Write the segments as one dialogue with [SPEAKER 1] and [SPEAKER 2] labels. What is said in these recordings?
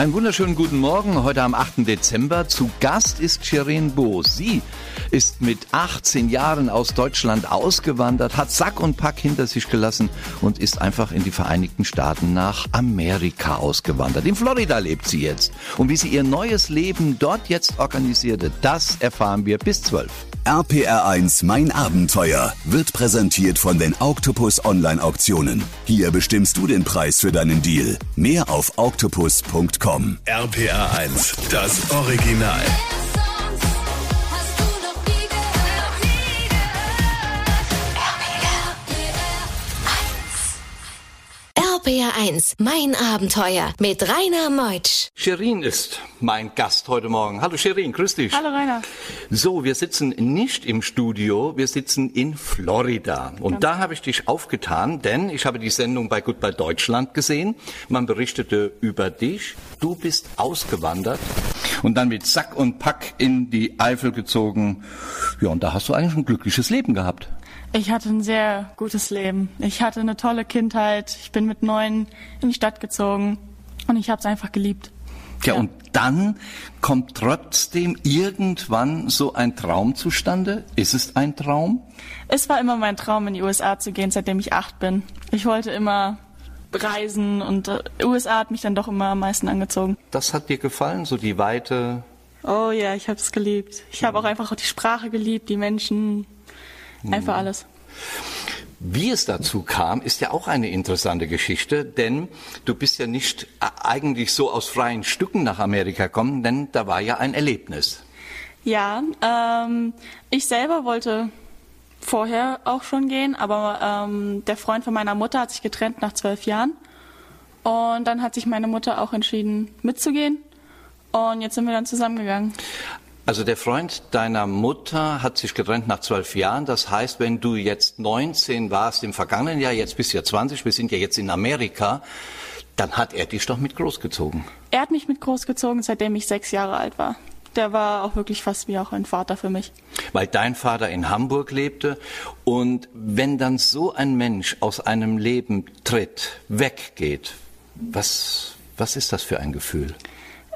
[SPEAKER 1] Einen wunderschönen guten Morgen. Heute am 8. Dezember. Zu Gast ist Shirin Bo. Sie ist mit 18 Jahren aus Deutschland ausgewandert, hat Sack und Pack hinter sich gelassen und ist einfach in die Vereinigten Staaten nach Amerika ausgewandert. In Florida lebt sie jetzt. Und wie sie ihr neues Leben dort jetzt organisierte, das erfahren wir bis 12.
[SPEAKER 2] RPR1 Mein Abenteuer wird präsentiert von den Octopus Online Auktionen. Hier bestimmst du den Preis für deinen Deal. Mehr auf octopus.com.
[SPEAKER 3] RPR 1, das Original.
[SPEAKER 4] RPR1, mein Abenteuer mit Rainer Meutsch.
[SPEAKER 1] Sherin ist mein Gast heute Morgen. Hallo Sherin, grüß dich.
[SPEAKER 5] Hallo Rainer.
[SPEAKER 1] So, wir sitzen nicht im Studio, wir sitzen in Florida. Und Ganz da habe ich dich aufgetan, denn ich habe die Sendung bei Goodbye Deutschland gesehen. Man berichtete über dich. Du bist ausgewandert und dann mit Sack und Pack in die Eifel gezogen. Ja, und da hast du eigentlich ein glückliches Leben gehabt.
[SPEAKER 5] Ich hatte ein sehr gutes Leben. Ich hatte eine tolle Kindheit. Ich bin mit neun in die Stadt gezogen und ich habe es einfach geliebt.
[SPEAKER 1] Ja,
[SPEAKER 5] Ja.
[SPEAKER 1] und dann kommt trotzdem irgendwann so ein Traum zustande. Ist es ein Traum?
[SPEAKER 5] Es war immer mein Traum, in die USA zu gehen, seitdem ich acht bin. Ich wollte immer reisen und äh, USA hat mich dann doch immer am meisten angezogen.
[SPEAKER 1] Das hat dir gefallen, so die Weite,
[SPEAKER 5] Oh ja, ich habe es geliebt. Ich habe auch einfach die Sprache geliebt, die Menschen, einfach alles.
[SPEAKER 1] Wie es dazu kam, ist ja auch eine interessante Geschichte, denn du bist ja nicht äh, eigentlich so aus freien Stücken nach Amerika gekommen, denn da war ja ein Erlebnis.
[SPEAKER 5] Ja, ähm, ich selber wollte vorher auch schon gehen, aber ähm, der Freund von meiner Mutter hat sich getrennt nach zwölf Jahren. Und dann hat sich meine Mutter auch entschieden, mitzugehen. Und jetzt sind wir dann zusammengegangen.
[SPEAKER 1] Also der Freund deiner Mutter hat sich getrennt nach zwölf Jahren. Das heißt, wenn du jetzt 19 warst im vergangenen Jahr, jetzt bist du ja 20, wir sind ja jetzt in Amerika, dann hat er dich doch mit großgezogen.
[SPEAKER 5] Er hat mich mit großgezogen, seitdem ich sechs Jahre alt war. Der war auch wirklich fast wie auch ein Vater für mich.
[SPEAKER 1] weil dein Vater in Hamburg lebte. Und wenn dann so ein Mensch aus einem Leben tritt, weggeht, was, was ist das für ein Gefühl?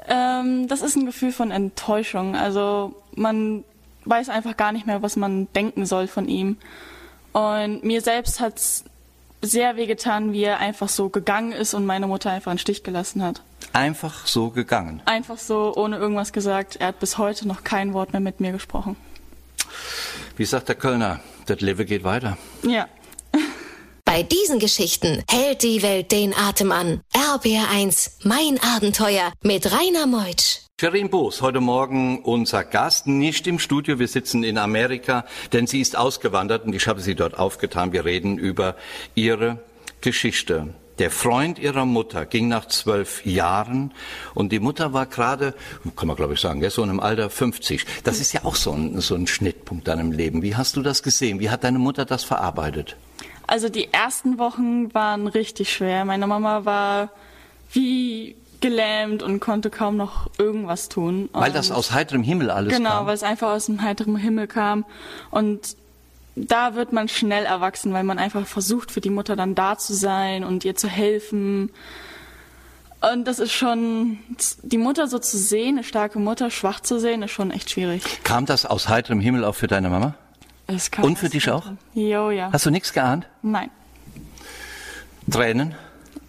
[SPEAKER 5] Ähm, das ist ein Gefühl von Enttäuschung. Also man weiß einfach gar nicht mehr, was man denken soll von ihm. Und mir selbst hat's sehr wehgetan, wie er einfach so gegangen ist und meine Mutter einfach einen Stich gelassen hat.
[SPEAKER 1] Einfach so gegangen.
[SPEAKER 5] Einfach so, ohne irgendwas gesagt. Er hat bis heute noch kein Wort mehr mit mir gesprochen.
[SPEAKER 1] Wie sagt der Kölner, das Leben geht weiter.
[SPEAKER 5] Ja.
[SPEAKER 4] Bei diesen Geschichten hält die Welt den Atem an. RPR 1, mein Abenteuer mit Rainer Meutsch.
[SPEAKER 1] Sherin Boos, heute Morgen unser Gast, nicht im Studio, wir sitzen in Amerika, denn sie ist ausgewandert und ich habe sie dort aufgetan. Wir reden über ihre Geschichte. Der Freund ihrer Mutter ging nach zwölf Jahren und die Mutter war gerade, kann man glaube ich sagen, so in einem Alter 50. Das ist ja auch so ein, so ein Schnittpunkt in deinem Leben. Wie hast du das gesehen? Wie hat deine Mutter das verarbeitet?
[SPEAKER 5] Also die ersten Wochen waren richtig schwer. Meine Mama war wie gelähmt und konnte kaum noch irgendwas tun.
[SPEAKER 1] Weil das
[SPEAKER 5] Und-
[SPEAKER 1] aus heiterem Himmel alles
[SPEAKER 5] Genau,
[SPEAKER 1] kam.
[SPEAKER 5] weil es einfach aus dem heiteren Himmel kam. Und da wird man schnell erwachsen, weil man einfach versucht, für die Mutter dann da zu sein und ihr zu helfen. Und das ist schon, die Mutter so zu sehen, eine starke Mutter, schwach zu sehen, ist schon echt schwierig.
[SPEAKER 1] Kam das aus heiterem Himmel auch für deine Mama? Und für dich auch?
[SPEAKER 5] Jo, ja.
[SPEAKER 1] Hast du nichts geahnt?
[SPEAKER 5] Nein.
[SPEAKER 1] Tränen?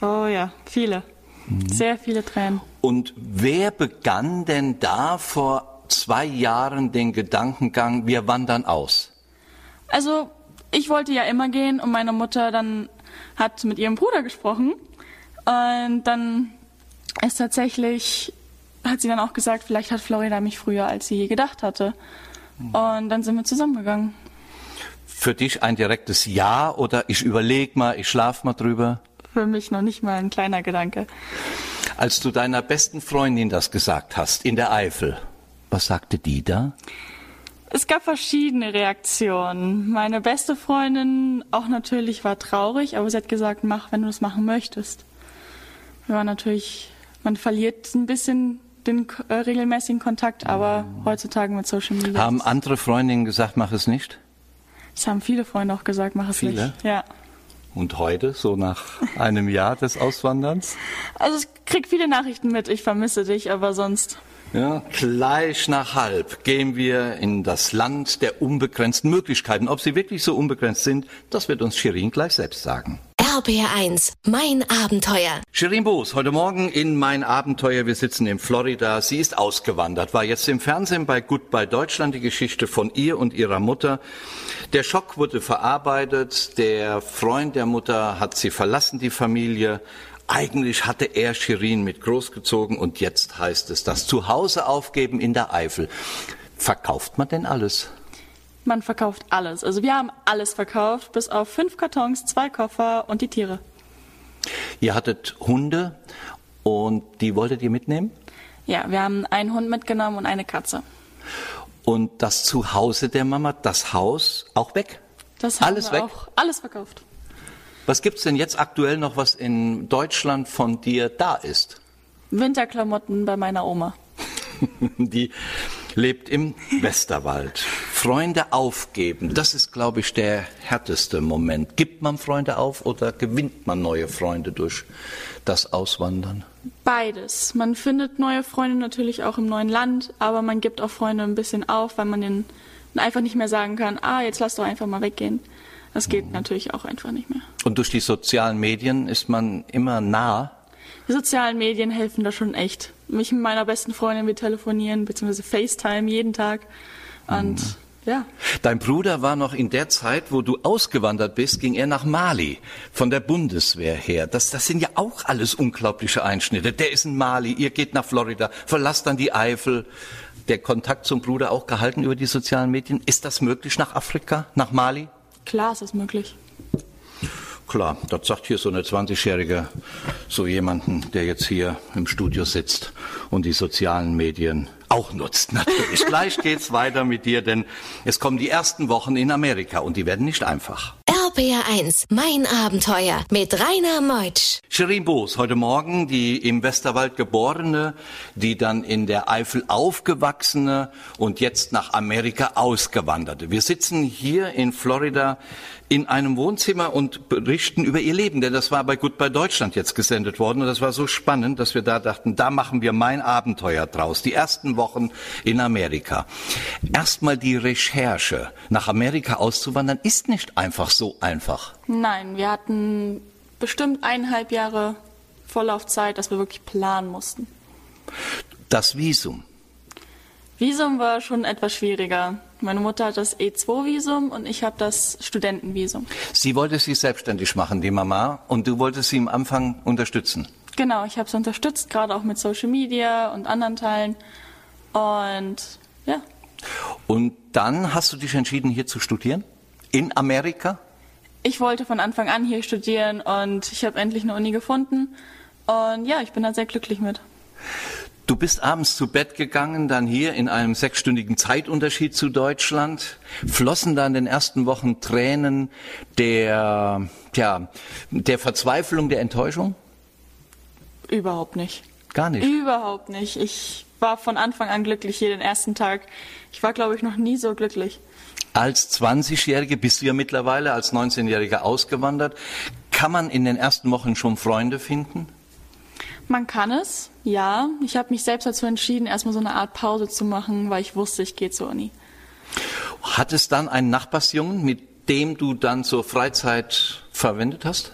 [SPEAKER 5] Oh ja, viele.
[SPEAKER 1] Mhm.
[SPEAKER 5] Sehr viele Tränen.
[SPEAKER 1] Und wer begann denn da vor zwei Jahren den Gedankengang, wir wandern aus?
[SPEAKER 5] Also, ich wollte ja immer gehen und meine Mutter dann hat mit ihrem Bruder gesprochen. Und dann ist tatsächlich, hat sie dann auch gesagt, vielleicht hat Florida mich früher, als sie je gedacht hatte. Und dann sind wir zusammengegangen.
[SPEAKER 1] Für dich ein direktes Ja oder ich überleg mal, ich schlaf mal drüber?
[SPEAKER 5] Für mich noch nicht mal ein kleiner Gedanke.
[SPEAKER 1] Als du deiner besten Freundin das gesagt hast, in der Eifel, was sagte die da?
[SPEAKER 5] Es gab verschiedene Reaktionen. Meine beste Freundin auch natürlich war traurig, aber sie hat gesagt, mach, wenn du es machen möchtest. Wir waren natürlich, man verliert ein bisschen den äh, regelmäßigen Kontakt, aber heutzutage mit Social Media.
[SPEAKER 1] Haben andere Freundinnen gesagt, mach es nicht?
[SPEAKER 5] Das haben viele Freunde auch gesagt, mach es
[SPEAKER 1] Viele?
[SPEAKER 5] nicht. Ja.
[SPEAKER 1] Und heute, so nach einem Jahr des Auswanderns?
[SPEAKER 5] Also ich krieg viele Nachrichten mit, ich vermisse dich, aber sonst.
[SPEAKER 1] Ja, gleich nach halb gehen wir in das Land der unbegrenzten Möglichkeiten. Ob sie wirklich so unbegrenzt sind, das wird uns Shirin gleich selbst sagen.
[SPEAKER 4] RBR1, mein Abenteuer.
[SPEAKER 1] Shirin Boos, heute Morgen in Mein Abenteuer. Wir sitzen in Florida. Sie ist ausgewandert, war jetzt im Fernsehen bei Goodbye Deutschland die Geschichte von ihr und ihrer Mutter. Der Schock wurde verarbeitet. Der Freund der Mutter hat sie verlassen, die Familie. Eigentlich hatte er Shirin mit großgezogen und jetzt heißt es das Zuhause aufgeben in der Eifel. Verkauft man denn alles?
[SPEAKER 5] Man verkauft alles. Also wir haben alles verkauft, bis auf fünf Kartons, zwei Koffer und die Tiere.
[SPEAKER 1] Ihr hattet Hunde und die wolltet ihr mitnehmen?
[SPEAKER 5] Ja, wir haben einen Hund mitgenommen und eine Katze.
[SPEAKER 1] Und das Zuhause der Mama, das Haus, auch weg?
[SPEAKER 5] Das haben
[SPEAKER 1] Alles
[SPEAKER 5] wir
[SPEAKER 1] weg?
[SPEAKER 5] auch alles verkauft.
[SPEAKER 1] Was gibt's denn jetzt aktuell noch, was in Deutschland von dir da ist?
[SPEAKER 5] Winterklamotten bei meiner Oma.
[SPEAKER 1] Die lebt im Westerwald. Freunde aufgeben, das ist, glaube ich, der härteste Moment. Gibt man Freunde auf oder gewinnt man neue Freunde durch das Auswandern?
[SPEAKER 5] Beides. Man findet neue Freunde natürlich auch im neuen Land, aber man gibt auch Freunde ein bisschen auf, weil man denen einfach nicht mehr sagen kann, ah, jetzt lass doch einfach mal weggehen. Das geht natürlich auch einfach nicht mehr.
[SPEAKER 1] Und durch die sozialen Medien ist man immer nah.
[SPEAKER 5] Die sozialen Medien helfen da schon echt. Mich mit meiner besten Freundin, wir telefonieren, beziehungsweise FaceTime jeden Tag. Und ja,
[SPEAKER 1] Dein Bruder war noch in der Zeit, wo du ausgewandert bist, ging er nach Mali von der Bundeswehr her. Das, das sind ja auch alles unglaubliche Einschnitte. Der ist in Mali, ihr geht nach Florida, verlasst dann die Eifel. Der Kontakt zum Bruder auch gehalten über die sozialen Medien. Ist das möglich nach Afrika, nach Mali?
[SPEAKER 5] klar ist das möglich.
[SPEAKER 1] Klar, das sagt hier so eine 20-Jährige, so jemanden, der jetzt hier im Studio sitzt und die sozialen Medien auch nutzt, natürlich. Gleich geht's weiter mit dir, denn es kommen die ersten Wochen in Amerika und die werden nicht einfach.
[SPEAKER 4] RBR1, mein Abenteuer mit Rainer Meutsch.
[SPEAKER 1] Shirin Boos, heute Morgen die im Westerwald geborene, die dann in der Eifel aufgewachsene und jetzt nach Amerika ausgewanderte. Wir sitzen hier in Florida in einem Wohnzimmer und berichten über ihr Leben, denn das war bei Goodbye Deutschland jetzt gesendet worden und das war so spannend, dass wir da dachten, da machen wir mein Abenteuer draus. Die ersten Wochen in Amerika. Erstmal die Recherche. Nach Amerika auszuwandern ist nicht einfach so einfach.
[SPEAKER 5] Nein, wir hatten bestimmt eineinhalb Jahre Vorlaufzeit, dass wir wirklich planen mussten.
[SPEAKER 1] Das Visum.
[SPEAKER 5] Visum war schon etwas schwieriger. Meine Mutter hat das E2-Visum und ich habe das Studentenvisum.
[SPEAKER 1] Sie wollte sich selbstständig machen, die Mama, und du wolltest sie am Anfang unterstützen.
[SPEAKER 5] Genau, ich habe es unterstützt, gerade auch mit Social Media und anderen Teilen. Und ja,
[SPEAKER 1] Und dann hast du dich entschieden, hier zu studieren? In Amerika?
[SPEAKER 5] Ich wollte von Anfang an hier studieren und ich habe endlich eine Uni gefunden. Und ja, ich bin da sehr glücklich mit.
[SPEAKER 1] Du bist abends zu Bett gegangen, dann hier in einem sechsstündigen Zeitunterschied zu Deutschland. Flossen da in den ersten Wochen Tränen der, tja, der Verzweiflung, der Enttäuschung?
[SPEAKER 5] Überhaupt nicht.
[SPEAKER 1] Gar nicht.
[SPEAKER 5] Überhaupt nicht. Ich war von Anfang an glücklich jeden ersten Tag. Ich war, glaube ich, noch nie so glücklich.
[SPEAKER 1] Als 20-Jährige bist du ja mittlerweile als 19-Jähriger ausgewandert. Kann man in den ersten Wochen schon Freunde finden?
[SPEAKER 5] Man kann es, ja. Ich habe mich selbst dazu entschieden, erstmal so eine Art Pause zu machen, weil ich wusste, ich gehe zur Uni.
[SPEAKER 1] Hat es dann einen Nachbarsjungen, mit dem du dann zur Freizeit verwendet hast?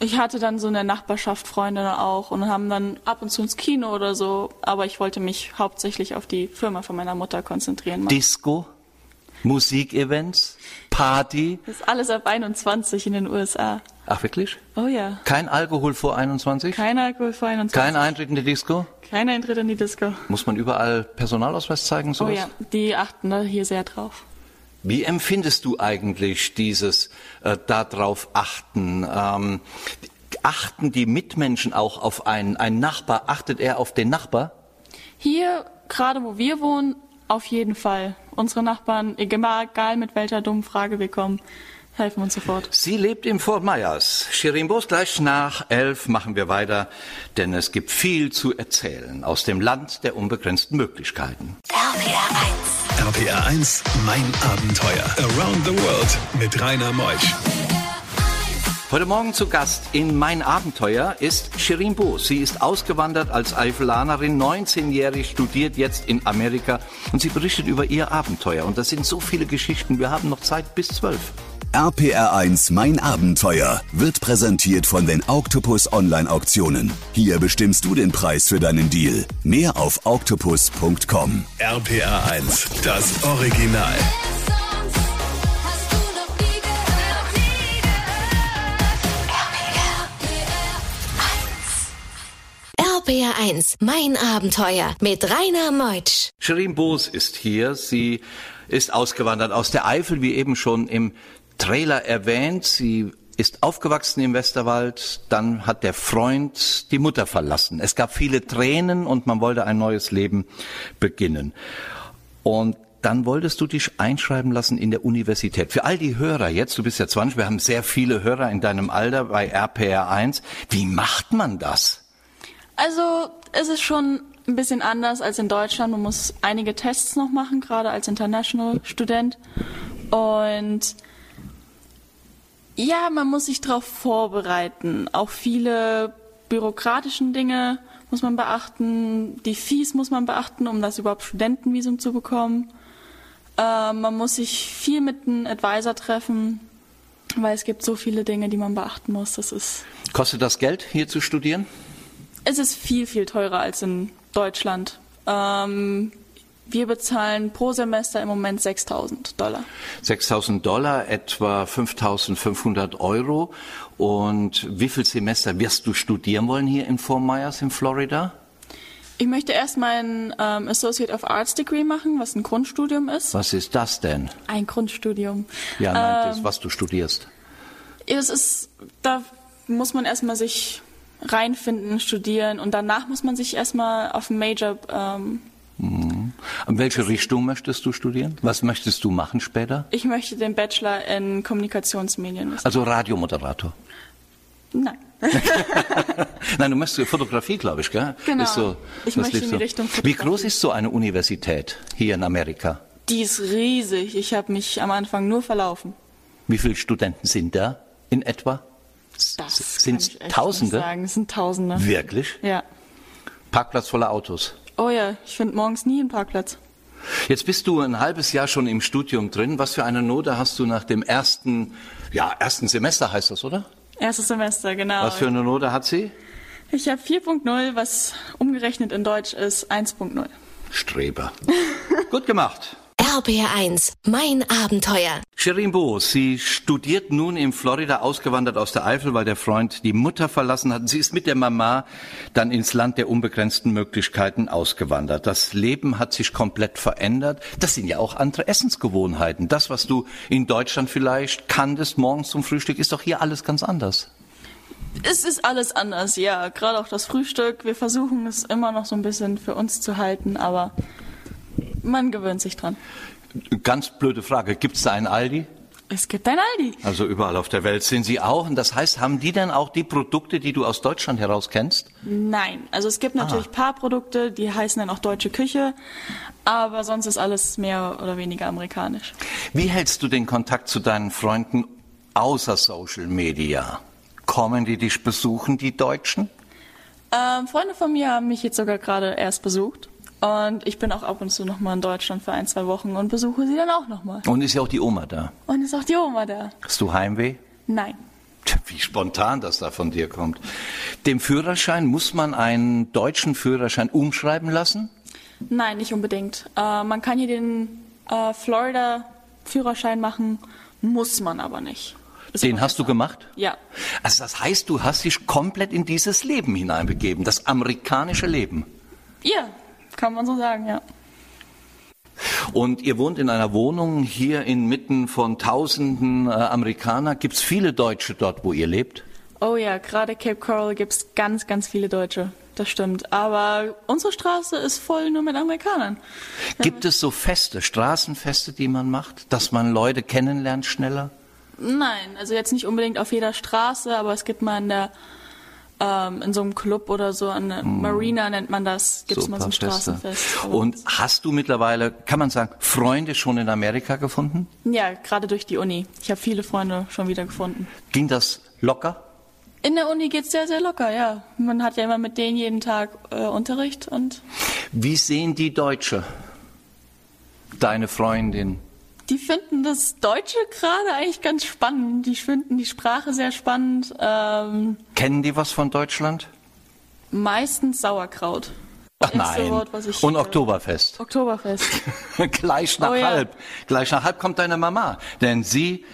[SPEAKER 5] Ich hatte dann so in der Nachbarschaft Freunde auch und haben dann ab und zu ins Kino oder so, aber ich wollte mich hauptsächlich auf die Firma von meiner Mutter konzentrieren.
[SPEAKER 1] Disco, Musikevents, Party.
[SPEAKER 5] Das ist alles ab 21 in den USA.
[SPEAKER 1] Ach wirklich?
[SPEAKER 5] Oh ja.
[SPEAKER 1] Kein Alkohol vor 21?
[SPEAKER 5] Kein Alkohol vor 21.
[SPEAKER 1] Kein Eintritt in die Disco?
[SPEAKER 5] Kein Eintritt in die Disco.
[SPEAKER 1] Muss man überall Personalausweis zeigen?
[SPEAKER 5] Oh
[SPEAKER 1] Sowas?
[SPEAKER 5] ja, die achten da hier sehr drauf.
[SPEAKER 1] Wie empfindest du eigentlich dieses äh, darauf achten? Ähm, achten die Mitmenschen auch auf einen, einen Nachbar? Achtet er auf den Nachbar?
[SPEAKER 5] Hier, gerade wo wir wohnen, auf jeden Fall. Unsere Nachbarn, egal mit welcher dummen Frage wir kommen, helfen uns sofort.
[SPEAKER 1] Sie lebt im Fort Myers. Shirin Bos, gleich nach elf machen wir weiter, denn es gibt viel zu erzählen aus dem Land der unbegrenzten Möglichkeiten.
[SPEAKER 4] RBR1.
[SPEAKER 3] RPR 1, mein Abenteuer. Around the World mit Rainer Meusch.
[SPEAKER 1] Heute Morgen zu Gast in Mein Abenteuer ist Shirin Boos. Sie ist ausgewandert als Eifelanerin, 19-jährig, studiert jetzt in Amerika und sie berichtet über ihr Abenteuer. Und das sind so viele Geschichten. Wir haben noch Zeit bis zwölf.
[SPEAKER 2] RPR1 Mein Abenteuer wird präsentiert von den Octopus Online Auktionen. Hier bestimmst du den Preis für deinen Deal. Mehr auf octopus.com.
[SPEAKER 3] RPR 1, das Original.
[SPEAKER 4] 1. Mein Abenteuer mit Rainer Meutsch.
[SPEAKER 1] Shirin Boos ist hier. Sie ist ausgewandert aus der Eifel, wie eben schon im Trailer erwähnt. Sie ist aufgewachsen im Westerwald, dann hat der Freund die Mutter verlassen. Es gab viele Tränen und man wollte ein neues Leben beginnen. Und dann wolltest du dich einschreiben lassen in der Universität. Für all die Hörer jetzt, du bist ja 20, wir haben sehr viele Hörer in deinem Alter bei RPR1. Wie macht man das?
[SPEAKER 5] Also es ist schon ein bisschen anders als in Deutschland. Man muss einige Tests noch machen, gerade als International-Student. Und ja, man muss sich darauf vorbereiten. Auch viele bürokratischen Dinge muss man beachten. Die Fees muss man beachten, um das überhaupt Studentenvisum zu bekommen. Äh, man muss sich viel mit einem Advisor treffen, weil es gibt so viele Dinge, die man beachten muss. Das ist
[SPEAKER 1] Kostet das Geld, hier zu studieren?
[SPEAKER 5] Es ist viel, viel teurer als in Deutschland. Ähm, wir bezahlen pro Semester im Moment 6000 Dollar.
[SPEAKER 1] 6000 Dollar, etwa 5500 Euro. Und wie viel Semester wirst du studieren wollen hier in Fort Myers in Florida?
[SPEAKER 5] Ich möchte erst mein ähm, Associate of Arts Degree machen, was ein Grundstudium ist.
[SPEAKER 1] Was ist das denn?
[SPEAKER 5] Ein Grundstudium.
[SPEAKER 1] Ja, nein, das,
[SPEAKER 5] Ähm,
[SPEAKER 1] was du studierst.
[SPEAKER 5] Es ist, da muss man erstmal sich reinfinden, studieren und danach muss man sich erstmal auf ein Major ähm,
[SPEAKER 1] In welche Richtung möchtest du studieren? Was möchtest du machen später?
[SPEAKER 5] Ich möchte den Bachelor in Kommunikationsmedien.
[SPEAKER 1] Also Radiomoderator.
[SPEAKER 5] Nein.
[SPEAKER 1] Nein, du möchtest Fotografie, glaube ich, gell?
[SPEAKER 5] Genau.
[SPEAKER 1] So,
[SPEAKER 5] Ich möchte in die Richtung
[SPEAKER 1] Wie
[SPEAKER 5] Fotografie.
[SPEAKER 1] groß ist so eine Universität hier in Amerika?
[SPEAKER 5] Die ist riesig. Ich habe mich am Anfang nur verlaufen.
[SPEAKER 1] Wie viele Studenten sind da in etwa?
[SPEAKER 5] Das
[SPEAKER 1] Sind
[SPEAKER 5] kann ich echt
[SPEAKER 1] Tausende?
[SPEAKER 5] Nicht sagen. Es sind Tausende.
[SPEAKER 1] Wirklich?
[SPEAKER 5] Ja.
[SPEAKER 1] Parkplatz voller Autos.
[SPEAKER 5] Oh ja, ich finde morgens nie einen Parkplatz.
[SPEAKER 1] Jetzt bist du ein halbes Jahr schon im Studium drin. Was für eine Note hast du nach dem ersten, ja, ersten Semester heißt das, oder?
[SPEAKER 5] Erstes Semester, genau.
[SPEAKER 1] Was für eine Note hat sie?
[SPEAKER 5] Ich habe 4.0, was umgerechnet in Deutsch ist 1.0.
[SPEAKER 1] Streber. Gut gemacht.
[SPEAKER 4] RPR1, mein Abenteuer.
[SPEAKER 1] Shirin Boos, sie studiert nun in Florida, ausgewandert aus der Eifel, weil der Freund die Mutter verlassen hat. Sie ist mit der Mama dann ins Land der unbegrenzten Möglichkeiten ausgewandert. Das Leben hat sich komplett verändert. Das sind ja auch andere Essensgewohnheiten. Das, was du in Deutschland vielleicht kanntest morgens zum Frühstück, ist doch hier alles ganz anders.
[SPEAKER 5] Es ist alles anders, ja. Gerade auch das Frühstück. Wir versuchen es immer noch so ein bisschen für uns zu halten, aber man gewöhnt sich dran.
[SPEAKER 1] Ganz blöde Frage. Gibt es da einen Aldi?
[SPEAKER 5] Es gibt ein Aldi.
[SPEAKER 1] Also überall auf der Welt sind sie auch. Und das heißt, haben die denn auch die Produkte, die du aus Deutschland heraus kennst?
[SPEAKER 5] Nein, also es gibt natürlich paar Produkte, die heißen dann auch deutsche Küche, aber sonst ist alles mehr oder weniger amerikanisch.
[SPEAKER 1] Wie hältst du den Kontakt zu deinen Freunden außer Social Media? Kommen die dich besuchen, die Deutschen?
[SPEAKER 5] Ähm, Freunde von mir haben mich jetzt sogar gerade erst besucht und ich bin auch ab und zu nochmal in Deutschland für ein, zwei Wochen und besuche sie dann auch nochmal.
[SPEAKER 1] Und ist ja auch die Oma da.
[SPEAKER 5] Und ist auch die Oma da?
[SPEAKER 1] Hast du Heimweh?
[SPEAKER 5] Nein.
[SPEAKER 1] Wie spontan das da von dir kommt. Dem Führerschein muss man einen deutschen Führerschein umschreiben lassen?
[SPEAKER 5] Nein, nicht unbedingt. Äh, man kann hier den äh, Florida-Führerschein machen, muss man aber nicht. Ist
[SPEAKER 1] Den hast du gemacht?
[SPEAKER 5] Ja.
[SPEAKER 1] Also das heißt, du hast dich komplett in dieses Leben hineinbegeben, das amerikanische Leben.
[SPEAKER 5] Ja, kann man so sagen, ja.
[SPEAKER 1] Und ihr wohnt in einer Wohnung hier inmitten von tausenden äh, Amerikaner. Gibt es viele Deutsche dort, wo ihr lebt?
[SPEAKER 5] Oh ja, gerade Cape Coral gibt's ganz, ganz viele Deutsche. Das stimmt. Aber unsere Straße ist voll nur mit Amerikanern.
[SPEAKER 1] Gibt es so Feste, Straßenfeste, die man macht, dass man Leute kennenlernt schneller?
[SPEAKER 5] Nein, also jetzt nicht unbedingt auf jeder Straße, aber es gibt mal in der ähm, in so einem Club oder so, an der Marina nennt man das, gibt es mal so ein. Straßenfest.
[SPEAKER 1] Und hast du mittlerweile, kann man sagen, Freunde schon in Amerika gefunden?
[SPEAKER 5] ja, gerade durch die Uni. Ich habe viele Freunde schon wieder gefunden.
[SPEAKER 1] Ging das locker?
[SPEAKER 5] In der Uni geht's sehr, sehr locker, ja. Man hat ja immer mit denen jeden Tag äh, Unterricht und
[SPEAKER 1] Wie sehen die Deutsche deine Freundin?
[SPEAKER 5] Die finden das Deutsche gerade eigentlich ganz spannend. Die finden die Sprache sehr spannend. Ähm,
[SPEAKER 1] Kennen die was von Deutschland?
[SPEAKER 5] meistens Sauerkraut.
[SPEAKER 1] Ach nein.
[SPEAKER 5] Wort, was ich,
[SPEAKER 1] Und Oktoberfest.
[SPEAKER 5] Oktoberfest.
[SPEAKER 1] Gleich nach
[SPEAKER 5] Oh ja.
[SPEAKER 1] halb. Gleich nach halb kommt deine Mama. Denn sie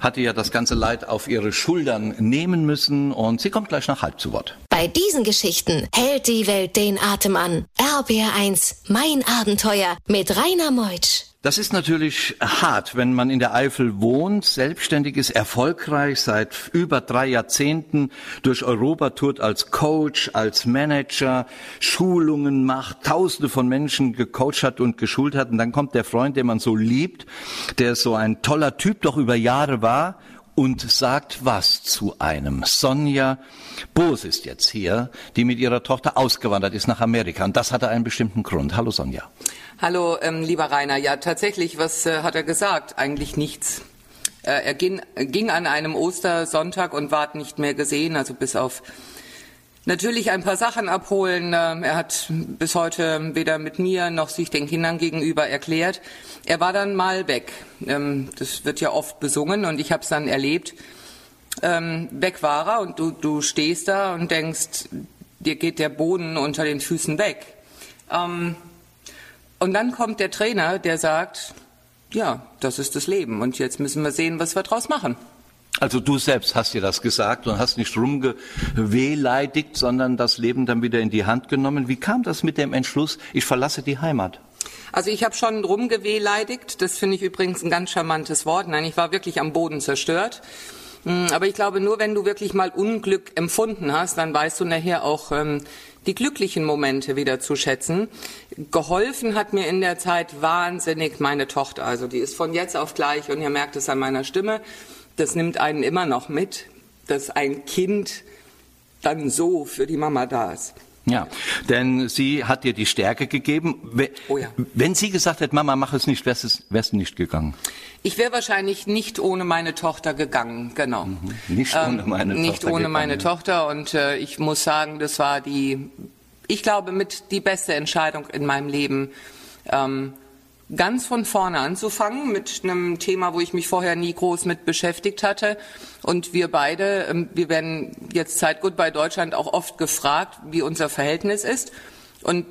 [SPEAKER 1] hatte ja das ganze Leid auf ihre Schultern nehmen müssen und sie kommt gleich nach halb zu Wort.
[SPEAKER 4] Bei diesen Geschichten hält die Welt den Atem an. RBR1, mein Abenteuer mit Rainer Meutsch.
[SPEAKER 1] Das ist natürlich hart, wenn man in der Eifel wohnt, selbstständig ist, erfolgreich, seit über drei Jahrzehnten durch Europa tourt als Coach, als Manager, Schulungen macht, tausende von Menschen gecoacht hat und geschult hat. Und dann kommt der Freund, den man so liebt, der so ein toller Typ doch über Jahre war und sagt was zu einem. Sonja Boos ist jetzt hier, die mit ihrer Tochter ausgewandert ist nach Amerika. Und das hatte einen bestimmten Grund. Hallo Sonja.
[SPEAKER 6] Hallo, ähm, lieber Rainer. Ja, tatsächlich, was äh, hat er gesagt? Eigentlich nichts. Äh, er ging, ging an einem Ostersonntag und ward nicht mehr gesehen, also bis auf natürlich ein paar Sachen abholen. Ähm, er hat bis heute weder mit mir noch sich den Kindern gegenüber erklärt. Er war dann mal weg. Ähm, das wird ja oft besungen und ich habe es dann erlebt. Ähm, weg war er und du, du stehst da und denkst, dir geht der Boden unter den Füßen weg. Ähm, und dann kommt der Trainer, der sagt, ja, das ist das Leben und jetzt müssen wir sehen, was wir draus machen.
[SPEAKER 1] Also du selbst hast dir das gesagt und hast nicht rumgewehleidigt, sondern das Leben dann wieder in die Hand genommen. Wie kam das mit dem Entschluss, ich verlasse die Heimat?
[SPEAKER 6] Also ich habe schon rumgewehleidigt, das finde ich übrigens ein ganz charmantes Wort. Nein, ich war wirklich am Boden zerstört. Mm, Aber ich glaube, nur wenn du wirklich mal Unglück empfunden hast, dann weißt du nachher auch ähm, die glücklichen Momente wieder zu schätzen. Geholfen hat mir in der Zeit wahnsinnig meine Tochter. Also die ist von jetzt auf gleich und ihr merkt es an meiner Stimme. Das nimmt einen immer noch mit, dass ein Kind dann so für die Mama da ist.
[SPEAKER 1] Ja, denn sie hat dir die Stärke gegeben.
[SPEAKER 6] Oh ja.
[SPEAKER 1] Wenn sie gesagt hätte, Mama, mach es nicht, wärst du nicht gegangen.
[SPEAKER 6] Ich wäre wahrscheinlich nicht ohne meine Tochter gegangen, genau.
[SPEAKER 1] Mhm. Nicht ohne meine
[SPEAKER 6] Nicht
[SPEAKER 1] Tochter
[SPEAKER 6] ohne meine
[SPEAKER 1] gegangen.
[SPEAKER 6] Tochter und äh, ich muss sagen, das war die, ich glaube, mit die beste Entscheidung in meinem Leben. Ähm, ganz von vorne anzufangen mit einem Thema, wo ich mich vorher nie groß mit beschäftigt hatte. Und wir beide, ähm, wir werden jetzt seit Goodbye Deutschland auch oft gefragt, wie unser Verhältnis ist. Und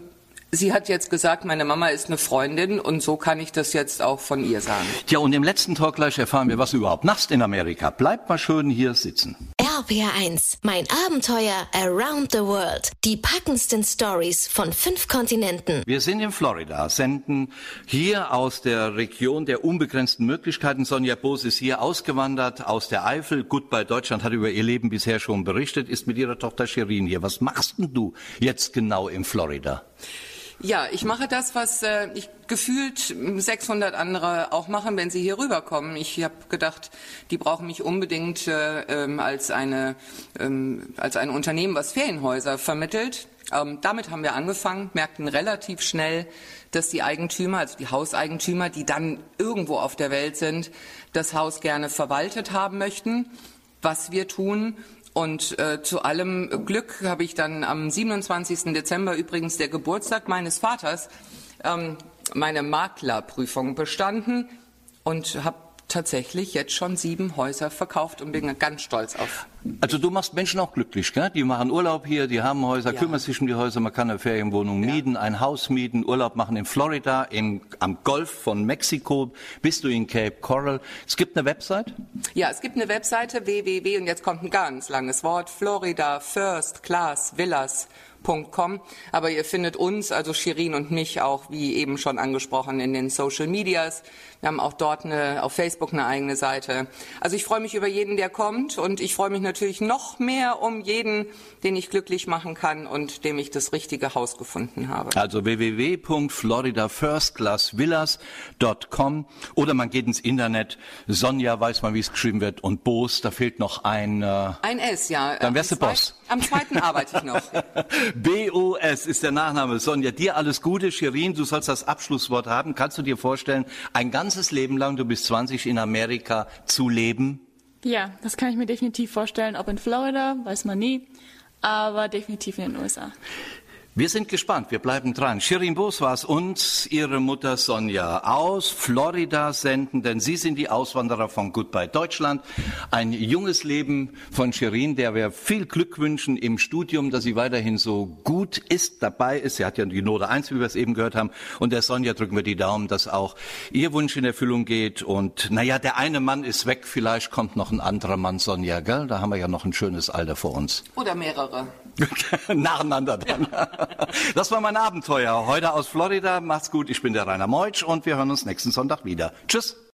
[SPEAKER 6] sie hat jetzt gesagt, meine Mama ist eine Freundin und so kann ich das jetzt auch von ihr sagen.
[SPEAKER 1] Ja, und im letzten Talk gleich erfahren wir, was du überhaupt machst in Amerika. Bleib mal schön hier sitzen.
[SPEAKER 4] RBR1, mein Abenteuer around the world. Die packendsten Stories von fünf Kontinenten.
[SPEAKER 1] Wir sind in Florida, senden hier aus der Region der unbegrenzten Möglichkeiten. Sonja Boos ist hier ausgewandert aus der Eifel. Goodbye Deutschland hat über ihr Leben bisher schon berichtet, ist mit ihrer Tochter Shirin hier. Was machst denn du jetzt genau in Florida?
[SPEAKER 6] Ja, ich mache das, was äh, ich gefühlt 600 andere auch machen, wenn sie hier rüberkommen. Ich habe gedacht, die brauchen mich unbedingt äh, ähm, als eine ähm, als ein Unternehmen, was Ferienhäuser vermittelt. Ähm, damit haben wir angefangen, merkten relativ schnell, dass die Eigentümer, also die Hauseigentümer, die dann irgendwo auf der Welt sind, das Haus gerne verwaltet haben möchten. Was wir tun, und äh, zu allem Glück habe ich dann am 27. Dezember übrigens der Geburtstag meines Vaters ähm, meine Maklerprüfung bestanden und habe tatsächlich jetzt schon sieben Häuser verkauft und bin ganz stolz auf.
[SPEAKER 1] Also du machst Menschen auch glücklich, gell? Die machen Urlaub hier, die haben Häuser,
[SPEAKER 6] Ja.
[SPEAKER 1] kümmern sich um die Häuser, man kann eine Ferienwohnung mieten, ein Haus mieten, Urlaub machen in Florida, in, am Golf von Mexiko, bist du in Cape Coral. Es gibt eine Website?
[SPEAKER 6] Ja, es gibt eine Webseite www und jetzt kommt ein ganz langes Wort Florida First Class Villas octopus.com. Aber ihr findet uns, also Shirin und mich, auch wie eben schon angesprochen in den Social Medias. Wir haben auch dort eine, auf Facebook eine eigene Seite. Also ich freue mich über jeden, der kommt und ich freue mich natürlich noch mehr um jeden, den ich glücklich machen kann und dem ich das richtige Haus gefunden habe.
[SPEAKER 1] Also www.floridafirstclassvillas.com oder man geht ins Internet. Sonja weiß man, wie es geschrieben wird und Boos, da fehlt noch ein äh,
[SPEAKER 6] Ein S, ja.
[SPEAKER 1] Dann wärst
[SPEAKER 6] Am
[SPEAKER 1] du Boss.
[SPEAKER 6] Am zweiten arbeite ich noch.
[SPEAKER 1] BOS ist der Nachname. Sonja, dir alles Gute. Shirin, du sollst das Abschlusswort haben. Kannst du dir vorstellen, ein ganzes Leben lang, du bist 20, in Amerika zu leben?
[SPEAKER 5] Ja, das kann ich mir definitiv vorstellen. Ob in Florida, weiß man nie. Aber definitiv in den USA.
[SPEAKER 1] Wir sind gespannt, wir bleiben dran. Shirin Boos war's und ihre Mutter Sonja aus Florida senden, denn sie sind die Auswanderer von Goodbye Deutschland. Ein junges Leben von Shirin, der wir viel Glück wünschen im Studium, dass sie weiterhin so gut ist, dabei ist. Sie hat ja die Note 1, wie wir es eben gehört haben. Und der Sonja drücken wir die Daumen, dass auch ihr Wunsch in Erfüllung geht. Und naja, der eine Mann ist weg, vielleicht kommt noch ein anderer Mann, Sonja, gell? Da haben wir ja noch ein schönes Alter vor uns.
[SPEAKER 6] Oder mehrere.
[SPEAKER 1] Nacheinander dann. Das war mein Abenteuer heute aus Florida. Macht's gut, ich bin der Rainer Meutsch und wir hören uns nächsten Sonntag wieder. Tschüss.